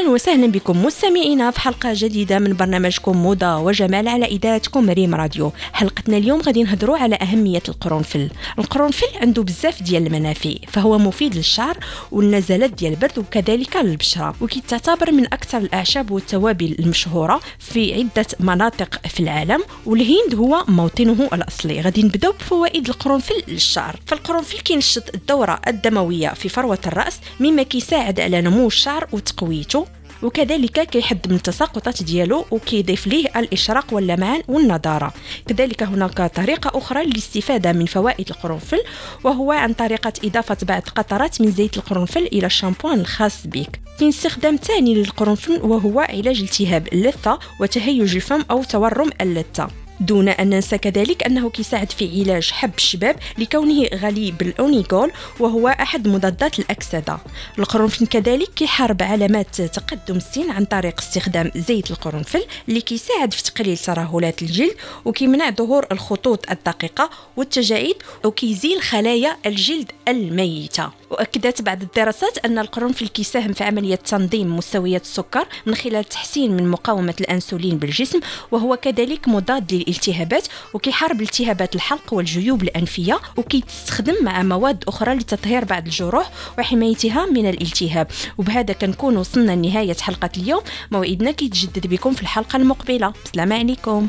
أهلا وسهلا بكم مستمعينا في حلقة جديدة من برنامجكم موضة وجمال على إذاعتكم ريم راديو. حلقتنا اليوم غادي نهضروا على أهمية القرنفل. القرنفل عنده بزاف ديال المنافع فهو مفيد للشعر والنزلات ديال البرد وكذلك للبشرة. وكيتعتبر من أكثر الأعشاب والتوابل المشهورة في عدة مناطق في العالم والهند هو موطنه الأصلي. غادي نبداو بفوائد القرنفل للشعر. فالقرنفل كينشط الدورة الدموية في فروة الرأس مما كيساعد على نمو الشعر وتقويته. وكذلك كيحد من التساقطات ديالو وكيضيف ليه الإشراق واللمعان والنضارة. كذلك هناك طريقة أخرى للاستفادة من فوائد القرنفل وهو عن طريقة إضافة بعض قطرات من زيت القرنفل إلى الشامبوان الخاص بك. كاين استخدام ثاني للقرنفل وهو علاج التهاب اللثة وتهيج الفم أو تورم اللثة. دون أن ننسى كذلك أنه كيساعد في علاج حب الشباب لكونه غني بالأونيغول وهو أحد مضادات الأكسدة. القرنفل كذلك كيحارب علامات تقدم السن عن طريق استخدام زيت القرنفل اللي كيساعد في تقليل ترهلات الجلد وكيمنع ظهور الخطوط الدقيقة والتجاعيد وكيزيل خلايا الجلد الميتة. وأكدت بعض الدراسات أن القرنفل كيساهم في عملية تنظيم مستويات السكر من خلال تحسين من مقاومة الأنسولين بالجسم وهو كذلك مضاد للالتهابات وكيحارب التهابات الحلق والجيوب الأنفية وكيستخدم مع مواد أخرى لتطهير بعض الجروح وحمايتها من الالتهاب. وبهذا كنكون وصلنا لنهاية حلقة اليوم. موعدنا كيتجدد بكم في الحلقة المقبلة. السلام عليكم.